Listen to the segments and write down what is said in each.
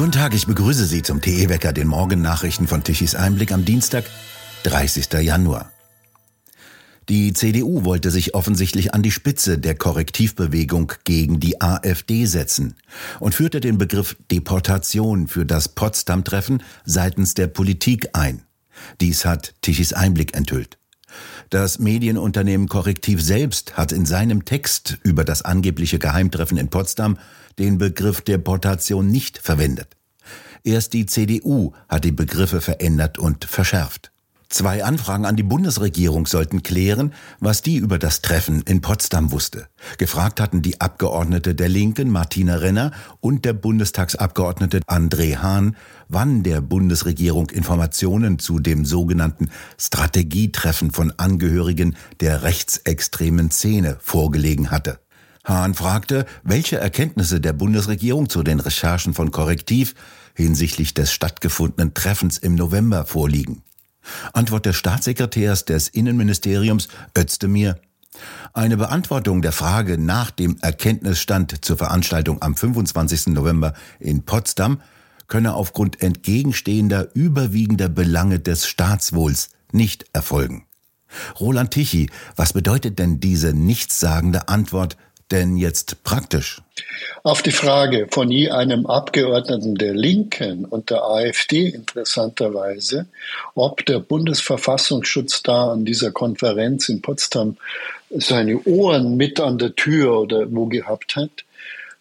Guten Tag, ich begrüße Sie zum TE-Wecker, den Morgennachrichten von Tichys Einblick am Dienstag, 30. Januar. Die CDU wollte sich offensichtlich an die Spitze der Korrektivbewegung gegen die AfD setzen und führte den Begriff Deportation für das Potsdam-Treffen seitens der Politik ein. Dies hat Tichys Einblick enthüllt. Das Medienunternehmen Korrektiv selbst hat in seinem Text über das angebliche Geheimtreffen in Potsdam den Begriff Deportation nicht verwendet. Erst die CDU hat die Begriffe verändert und verschärft. Zwei Anfragen an die Bundesregierung sollten klären, was die über das Treffen in Potsdam wusste. Gefragt hatten die Abgeordnete der Linken Martina Renner und der Bundestagsabgeordnete André Hahn, wann der Bundesregierung Informationen zu dem sogenannten Strategietreffen von Angehörigen der rechtsextremen Szene vorgelegen hatte. Hahn fragte, welche Erkenntnisse der Bundesregierung zu den Recherchen von Korrektiv hinsichtlich des stattgefundenen Treffens im November vorliegen. Antwort des Staatssekretärs des Innenministeriums Özdemir. Eine Beantwortung der Frage nach dem Erkenntnisstand zur Veranstaltung am 25. November in Potsdam könne aufgrund entgegenstehender überwiegender Belange des Staatswohls nicht erfolgen. Roland Tichy, was bedeutet denn diese nichtssagende Antwort denn jetzt praktisch? Auf die Frage von je einem Abgeordneten der Linken und der AfD interessanterweise, ob der Bundesverfassungsschutz da an dieser Konferenz in Potsdam seine Ohren mit an der Tür oder wo gehabt hat,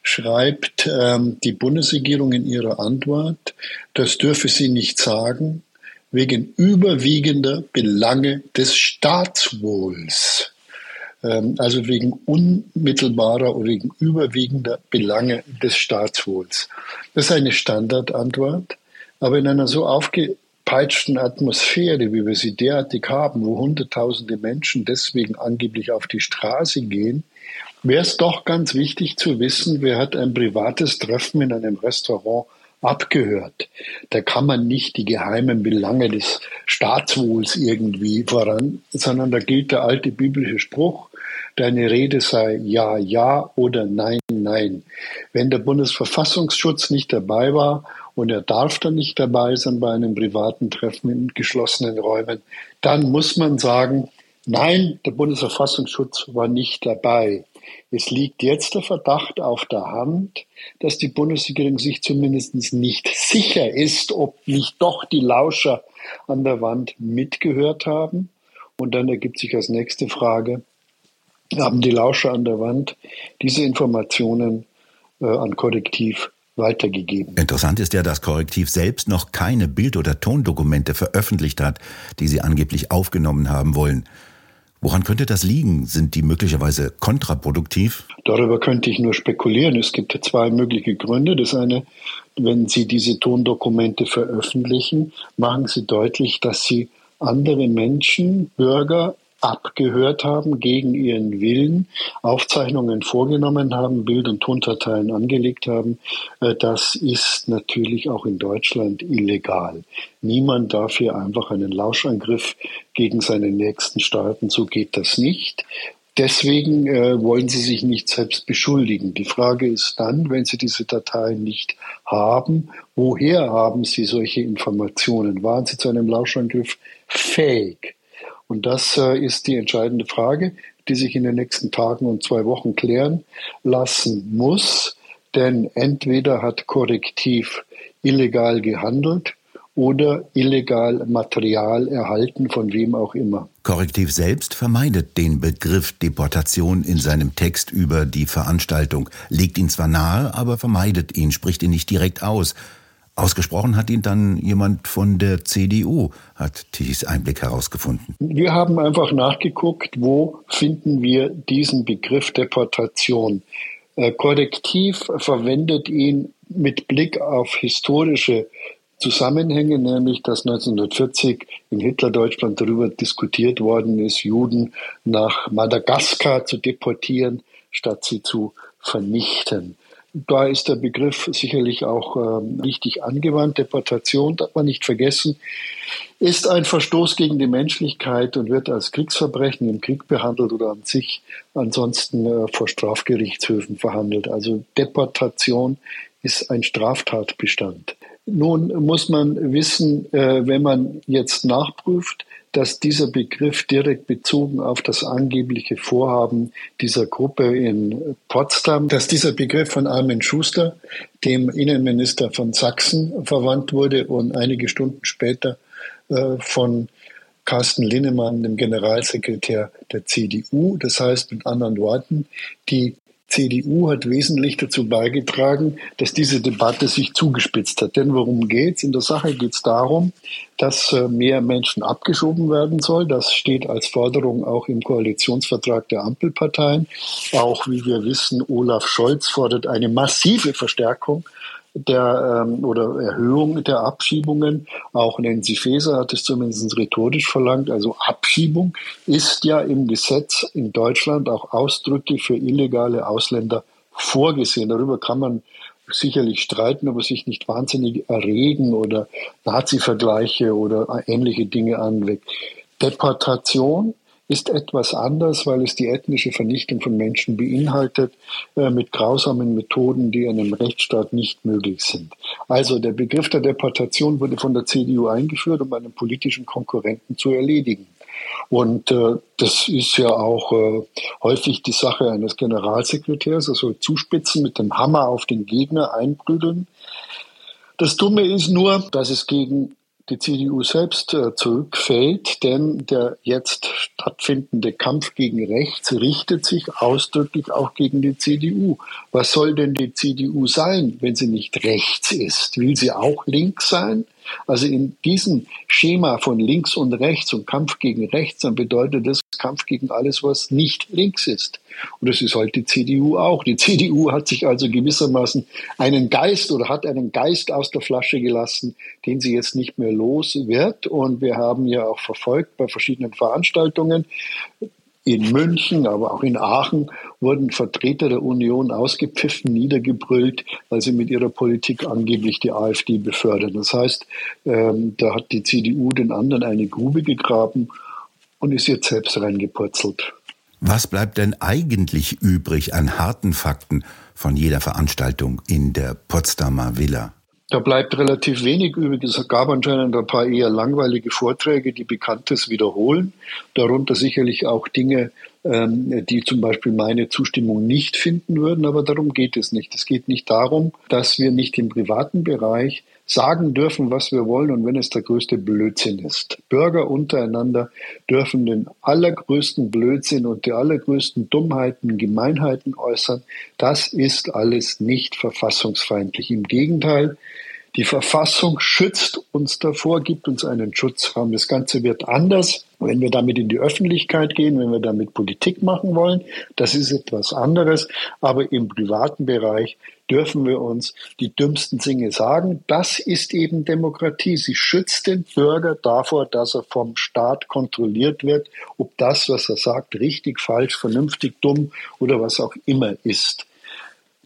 schreibt ähm, die Bundesregierung in ihrer Antwort, das dürfe sie nicht sagen, wegen überwiegender Belange des Staatswohls. Ähm, also wegen unmittelbarer oder wegen überwiegender Belange des Staatswohls. Das ist eine Standardantwort, aber in einer so aufgepeitschten Atmosphäre, wie wir sie derartig haben, wo Hunderttausende Menschen deswegen angeblich auf die Straße gehen, wäre es doch ganz wichtig zu wissen, wer hat ein privates Treffen in einem Restaurant abgehört. Da kann man nicht die geheimen Belange des Staatswohls irgendwie voran, sondern da gilt der alte biblische Spruch, deine Rede sei ja, ja oder nein, nein. Wenn der Bundesverfassungsschutz nicht dabei war und er darf dann nicht dabei sein bei einem privaten Treffen in geschlossenen Räumen, dann muss man sagen, nein, der Bundesverfassungsschutz war nicht dabei. Es liegt jetzt der Verdacht auf der Hand, dass die Bundesregierung sich zumindest nicht sicher ist, ob nicht doch die Lauscher an der Wand mitgehört haben. Und dann ergibt sich als nächste Frage, haben die Lauscher an der Wand diese Informationen äh, an Korrektiv weitergegeben. Interessant ist ja, dass Korrektiv selbst noch keine Bild- oder Tondokumente veröffentlicht hat, die sie angeblich aufgenommen haben wollen. Woran könnte das liegen? Sind die möglicherweise kontraproduktiv? Darüber könnte ich nur spekulieren. Es gibt zwei mögliche Gründe. Das eine, wenn Sie diese Tondokumente veröffentlichen, machen Sie deutlich, dass Sie andere Menschen, Bürger abgehört haben gegen ihren Willen, Aufzeichnungen vorgenommen haben, Bild- und Tondateien angelegt haben, äh, das ist natürlich auch in Deutschland illegal. Niemand darf hier einfach einen Lauschangriff gegen seine Nächsten starten, so geht das nicht. Deswegen äh, wollen Sie sich nicht selbst beschuldigen. Die Frage ist dann, wenn Sie diese Dateien nicht haben, woher haben Sie solche Informationen? Waren Sie zu einem Lauschangriff fähig? Und das äh, ist die entscheidende Frage, die sich in den nächsten Tagen und zwei Wochen klären lassen muss. Denn entweder hat Korrektiv illegal gehandelt oder illegal Material erhalten, von wem auch immer. Korrektiv selbst vermeidet den Begriff Deportation in seinem Text über die Veranstaltung, legt ihn zwar nahe, aber vermeidet ihn, spricht ihn nicht direkt aus. Ausgesprochen hat ihn dann jemand von der CDU, hat Tichys Einblick herausgefunden. Wir haben einfach nachgeguckt, wo finden wir diesen Begriff Deportation. Äh, Korrektiv verwendet ihn mit Blick auf historische Zusammenhänge, nämlich dass 1940 in Hitlerdeutschland darüber diskutiert worden ist, Juden nach Madagaskar zu deportieren, statt sie zu vernichten. Da ist der Begriff sicherlich auch ähm, richtig angewandt. Deportation, darf man nicht vergessen, ist ein Verstoß gegen die Menschlichkeit und wird als Kriegsverbrechen im Krieg behandelt oder an sich ansonsten äh, vor Strafgerichtshöfen verhandelt. Also Deportation ist ein Straftatbestand. Nun muss man wissen, äh, wenn man jetzt nachprüft, dass dieser Begriff direkt bezogen auf das angebliche Vorhaben dieser Gruppe in Potsdam, dass dieser Begriff von Armin Schuster, dem Innenminister von Sachsen, verwandt wurde und einige Stunden später äh, von Carsten Linnemann, dem Generalsekretär der CDU. Das heißt mit anderen Worten, die CDU hat wesentlich dazu beigetragen, dass diese Debatte sich zugespitzt hat. Denn worum geht's? In der Sache geht es darum, dass äh, mehr Menschen abgeschoben werden soll. Das steht als Forderung auch im Koalitionsvertrag der Ampelparteien. Auch, wie wir wissen, Olaf Scholz fordert eine massive Verstärkung der ähm, oder Erhöhung der Abschiebungen. Auch Nancy Faeser hat es zumindest rhetorisch verlangt. Also Abschiebung ist ja im Gesetz in Deutschland auch ausdrücklich für illegale Ausländer vorgesehen. Darüber kann man sicherlich streiten, aber sich nicht wahnsinnig erregen oder Nazi-Vergleiche oder ähnliche Dinge anweckt. Deportation ist etwas anders, weil es die ethnische Vernichtung von Menschen beinhaltet, äh, mit grausamen Methoden, die in einem Rechtsstaat nicht möglich sind. Also der Begriff der Deportation wurde von der CDU eingeführt, um einen politischen Konkurrenten zu erledigen. Und äh, das ist ja auch äh, häufig die Sache eines Generalsekretärs, also zuspitzen, mit dem Hammer auf den Gegner einprügeln. Das Dumme ist nur, dass es gegen die CDU selbst äh, zurückfällt, denn der jetzt stattfindende Kampf gegen rechts richtet sich ausdrücklich auch gegen die CDU. Was soll denn die CDU sein, wenn sie nicht rechts ist? Will sie auch links sein? Also in diesem Schema von links und rechts und Kampf gegen rechts, dann bedeutet das Kampf gegen alles, was nicht links ist. Und das ist halt die CDU auch. Die CDU hat sich also gewissermaßen einen Geist oder hat einen Geist aus der Flasche gelassen, den sie jetzt nicht mehr los wird. Und wir haben ja auch verfolgt bei verschiedenen Veranstaltungen, in München, aber auch in Aachen wurden Vertreter der Union ausgepfiffen, niedergebrüllt, weil sie mit ihrer Politik angeblich die AfD befördern. Das heißt, ähm, da hat die CDU den anderen eine Grube gegraben und ist jetzt selbst reingepurzelt. Was bleibt denn eigentlich übrig an harten Fakten von jeder Veranstaltung in der Potsdamer Villa? Da bleibt relativ wenig übrig. Es gab anscheinend ein paar eher langweilige Vorträge, die Bekanntes wiederholen. Darunter sicherlich auch Dinge, ähm, die zum Beispiel meine Zustimmung nicht finden würden. Aber darum geht es nicht. Es geht nicht darum, dass wir nicht im privaten Bereich sagen dürfen, was wir wollen und wenn es der größte Blödsinn ist. Bürger untereinander dürfen den allergrößten Blödsinn und die allergrößten Dummheiten, Gemeinheiten äußern. Das ist alles nicht verfassungsfeindlich. Im Gegenteil, die Verfassung schützt uns davor, gibt uns einen Schutzraum. Das Ganze wird anders, wenn wir damit in die Öffentlichkeit gehen, wenn wir damit Politik machen wollen. Das ist etwas anderes. Aber im privaten Bereich dürfen wir uns die dümmsten Dinge sagen. Das ist eben Demokratie. Sie schützt den Bürger davor, dass er vom Staat kontrolliert wird, ob das, was er sagt, richtig, falsch, vernünftig, dumm oder was auch immer ist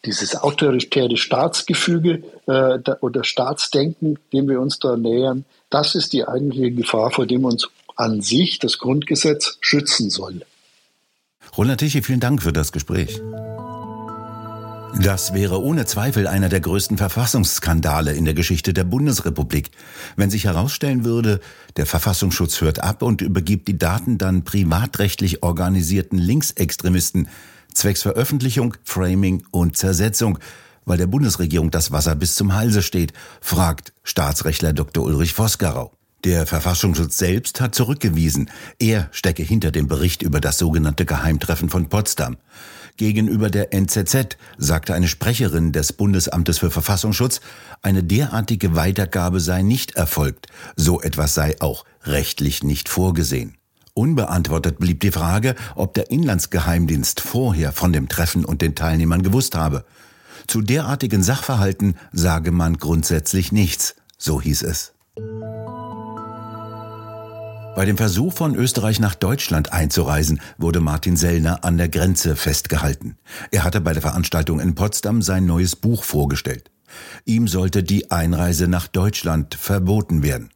dieses autoritäre Staatsgefüge äh, oder Staatsdenken, dem wir uns da nähern, das ist die eigentliche Gefahr, vor dem uns an sich das Grundgesetz schützen soll. Roland Tichy, vielen Dank für das Gespräch. Das wäre ohne Zweifel einer der größten Verfassungsskandale in der Geschichte der Bundesrepublik, wenn sich herausstellen würde, der Verfassungsschutz hört ab und übergibt die Daten dann privatrechtlich organisierten Linksextremisten, zwecks Veröffentlichung, Framing und Zersetzung, weil der Bundesregierung das Wasser bis zum Halse steht, fragt Staatsrechtler Dr. Ulrich Vosgerau. Der Verfassungsschutz selbst hat zurückgewiesen, er stecke hinter dem Bericht über das sogenannte Geheimtreffen von Potsdam. Gegenüber der NZZ sagte eine Sprecherin des Bundesamtes für Verfassungsschutz, eine derartige Weitergabe sei nicht erfolgt, so etwas sei auch rechtlich nicht vorgesehen. Unbeantwortet blieb die Frage, ob der Inlandsgeheimdienst vorher von dem Treffen und den Teilnehmern gewusst habe. Zu derartigen Sachverhalten sage man grundsätzlich nichts, so hieß es. Bei dem Versuch von Österreich nach Deutschland einzureisen, wurde Martin Sellner an der Grenze festgehalten. Er hatte bei der Veranstaltung in Potsdam sein neues Buch vorgestellt. Ihm sollte die Einreise nach Deutschland verboten werden.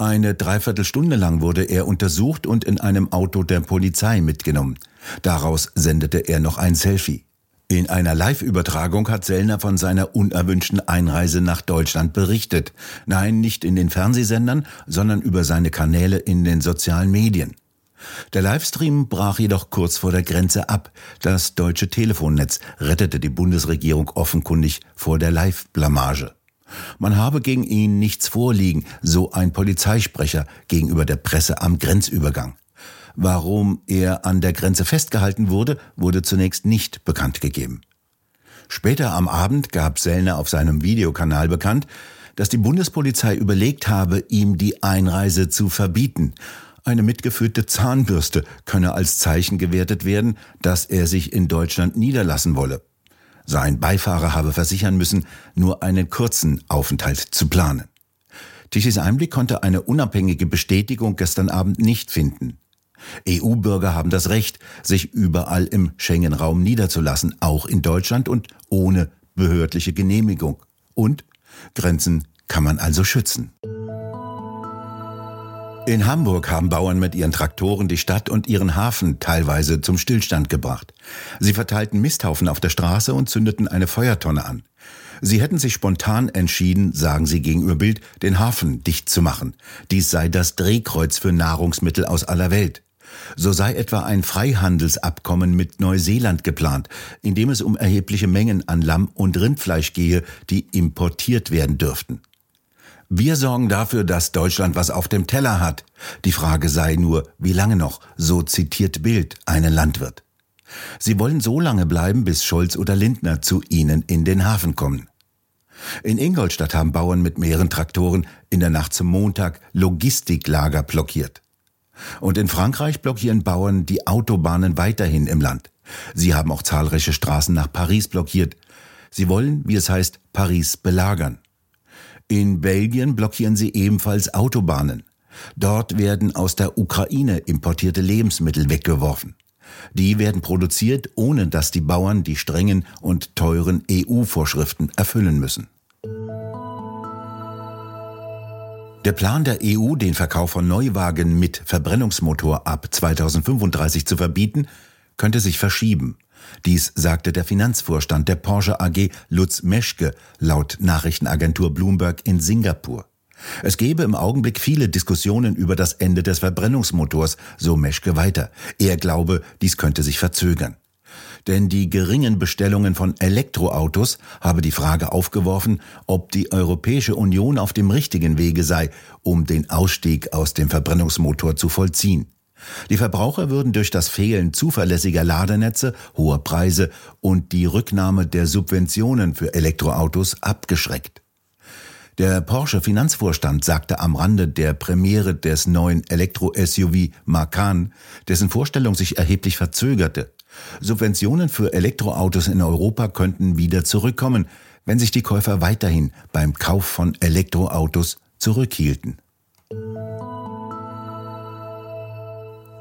Eine Dreiviertelstunde lang wurde er untersucht und in einem Auto der Polizei mitgenommen. Daraus sendete er noch ein Selfie. In einer Live-Übertragung hat Sellner von seiner unerwünschten Einreise nach Deutschland berichtet. Nein, nicht in den Fernsehsendern, sondern über seine Kanäle in den sozialen Medien. Der Livestream brach jedoch kurz vor der Grenze ab. Das deutsche Telefonnetz rettete die Bundesregierung offenkundig vor der Live-Blamage. Man habe gegen ihn nichts vorliegen, so ein Polizeisprecher gegenüber der Presse am Grenzübergang. Warum er an der Grenze festgehalten wurde, wurde zunächst nicht bekannt gegeben. Später am Abend gab Sellner auf seinem Videokanal bekannt, dass die Bundespolizei überlegt habe, ihm die Einreise zu verbieten. Eine mitgeführte Zahnbürste könne als Zeichen gewertet werden, dass er sich in Deutschland niederlassen wolle. Sein Beifahrer habe versichern müssen, nur einen kurzen Aufenthalt zu planen. Tichys Einblick konnte eine unabhängige Bestätigung gestern Abend nicht finden. EU-Bürger haben das Recht, sich überall im Schengen-Raum niederzulassen, auch in Deutschland und ohne behördliche Genehmigung. Und Grenzen kann man also schützen. In Hamburg haben Bauern mit ihren Traktoren die Stadt und ihren Hafen teilweise zum Stillstand gebracht. Sie verteilten Misthaufen auf der Straße und zündeten eine Feuertonne an. Sie hätten sich spontan entschieden, sagen sie gegenüber Bild, den Hafen dicht zu machen. Dies sei das Drehkreuz für Nahrungsmittel aus aller Welt. So sei etwa ein Freihandelsabkommen mit Neuseeland geplant, in dem es um erhebliche Mengen an Lamm und Rindfleisch gehe, die importiert werden dürften. Wir sorgen dafür, dass Deutschland was auf dem Teller hat. Die Frage sei nur, wie lange noch, so zitiert Bild einen Landwirt. Sie wollen so lange bleiben, bis Scholz oder Lindner zu ihnen in den Hafen kommen. In Ingolstadt haben Bauern mit mehreren Traktoren in der Nacht zum Montag Logistiklager blockiert. Und in Frankreich blockieren Bauern die Autobahnen weiterhin im Land. Sie haben auch zahlreiche Straßen nach Paris blockiert. Sie wollen, wie es heißt, Paris belagern. In Belgien blockieren sie ebenfalls Autobahnen. Dort werden aus der Ukraine importierte Lebensmittel weggeworfen. Die werden produziert, ohne dass die Bauern die strengen und teuren EU-Vorschriften erfüllen müssen. Der Plan der EU, den Verkauf von Neuwagen mit Verbrennungsmotor ab 2035 zu verbieten, könnte sich verschieben. Dies sagte der Finanzvorstand der Porsche AG Lutz Meschke laut Nachrichtenagentur Bloomberg in Singapur. Es gebe im Augenblick viele Diskussionen über das Ende des Verbrennungsmotors, so Meschke weiter. Er glaube, dies könnte sich verzögern denn die geringen Bestellungen von Elektroautos habe die Frage aufgeworfen, ob die Europäische Union auf dem richtigen Wege sei, um den Ausstieg aus dem Verbrennungsmotor zu vollziehen. Die Verbraucher würden durch das Fehlen zuverlässiger Ladernetze, hoher Preise und die Rücknahme der Subventionen für Elektroautos abgeschreckt. Der Porsche Finanzvorstand sagte am Rande der Premiere des neuen Elektro-SUV Macan, dessen Vorstellung sich erheblich verzögerte. Subventionen für Elektroautos in Europa könnten wieder zurückkommen, wenn sich die Käufer weiterhin beim Kauf von Elektroautos zurückhielten.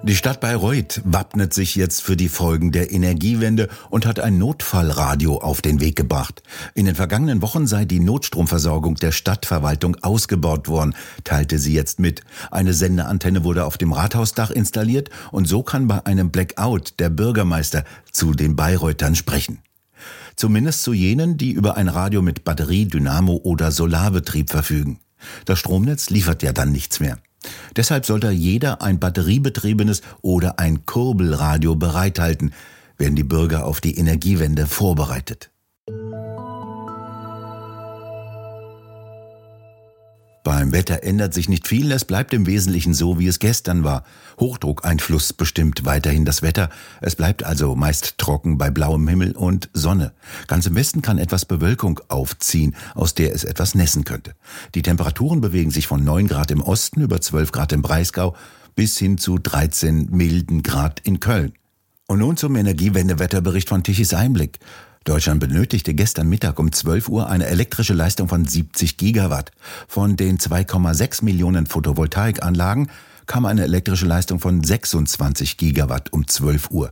Die Stadt Bayreuth wappnet sich jetzt für die Folgen der Energiewende und hat ein Notfallradio auf den Weg gebracht. In den vergangenen Wochen sei die Notstromversorgung der Stadtverwaltung ausgebaut worden, teilte sie jetzt mit. Eine Sendeantenne wurde auf dem Rathausdach installiert und so kann bei einem Blackout der Bürgermeister zu den Bayreutern sprechen. Zumindest zu jenen, die über ein Radio mit Batterie, Dynamo oder Solarbetrieb verfügen. Das Stromnetz liefert ja dann nichts mehr. Deshalb sollte jeder ein batteriebetriebenes oder ein Kurbelradio bereithalten, werden die Bürger auf die Energiewende vorbereitet. Beim Wetter ändert sich nicht viel, es bleibt im Wesentlichen so, wie es gestern war. Hochdruckeinfluss bestimmt weiterhin das Wetter. Es bleibt also meist trocken bei blauem Himmel und Sonne. Ganz im Westen kann etwas Bewölkung aufziehen, aus der es etwas nässen könnte. Die Temperaturen bewegen sich von 9 Grad im Osten über 12 Grad im Breisgau bis hin zu 13 milden Grad in Köln. Und nun zum Energiewendewetterbericht von Tichys Einblick. Deutschland benötigte gestern Mittag um 12 Uhr eine elektrische Leistung von 70 Gigawatt. Von den 2,6 Millionen Photovoltaikanlagen kam eine elektrische Leistung von 26 Gigawatt um 12 Uhr.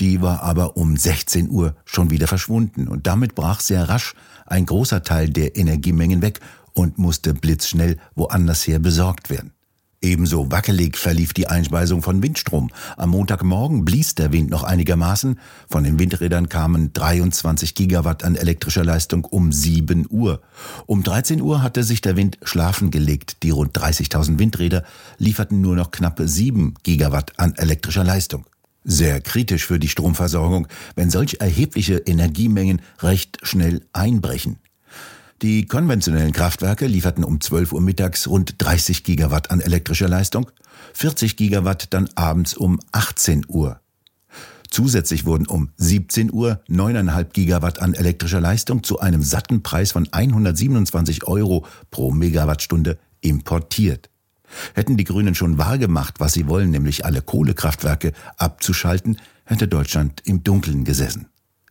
Die war aber um 16 Uhr schon wieder verschwunden und damit brach sehr rasch ein großer Teil der Energiemengen weg und musste blitzschnell woanders her besorgt werden. Ebenso wackelig verlief die Einspeisung von Windstrom. Am Montagmorgen blies der Wind noch einigermaßen. Von den Windrädern kamen 23 Gigawatt an elektrischer Leistung um 7 Uhr. Um 13 Uhr hatte sich der Wind schlafen gelegt. Die rund 30.000 Windräder lieferten nur noch knappe 7 Gigawatt an elektrischer Leistung. Sehr kritisch für die Stromversorgung, wenn solch erhebliche Energiemengen recht schnell einbrechen. Die konventionellen Kraftwerke lieferten um 12 Uhr mittags rund 30 Gigawatt an elektrischer Leistung, 40 Gigawatt dann abends um 18 Uhr. Zusätzlich wurden um 17 Uhr 9,5 Gigawatt an elektrischer Leistung zu einem satten Preis von 127 Euro pro Megawattstunde importiert. Hätten die Grünen schon wahrgemacht, was sie wollen, nämlich alle Kohlekraftwerke abzuschalten, hätte Deutschland im Dunkeln gesessen.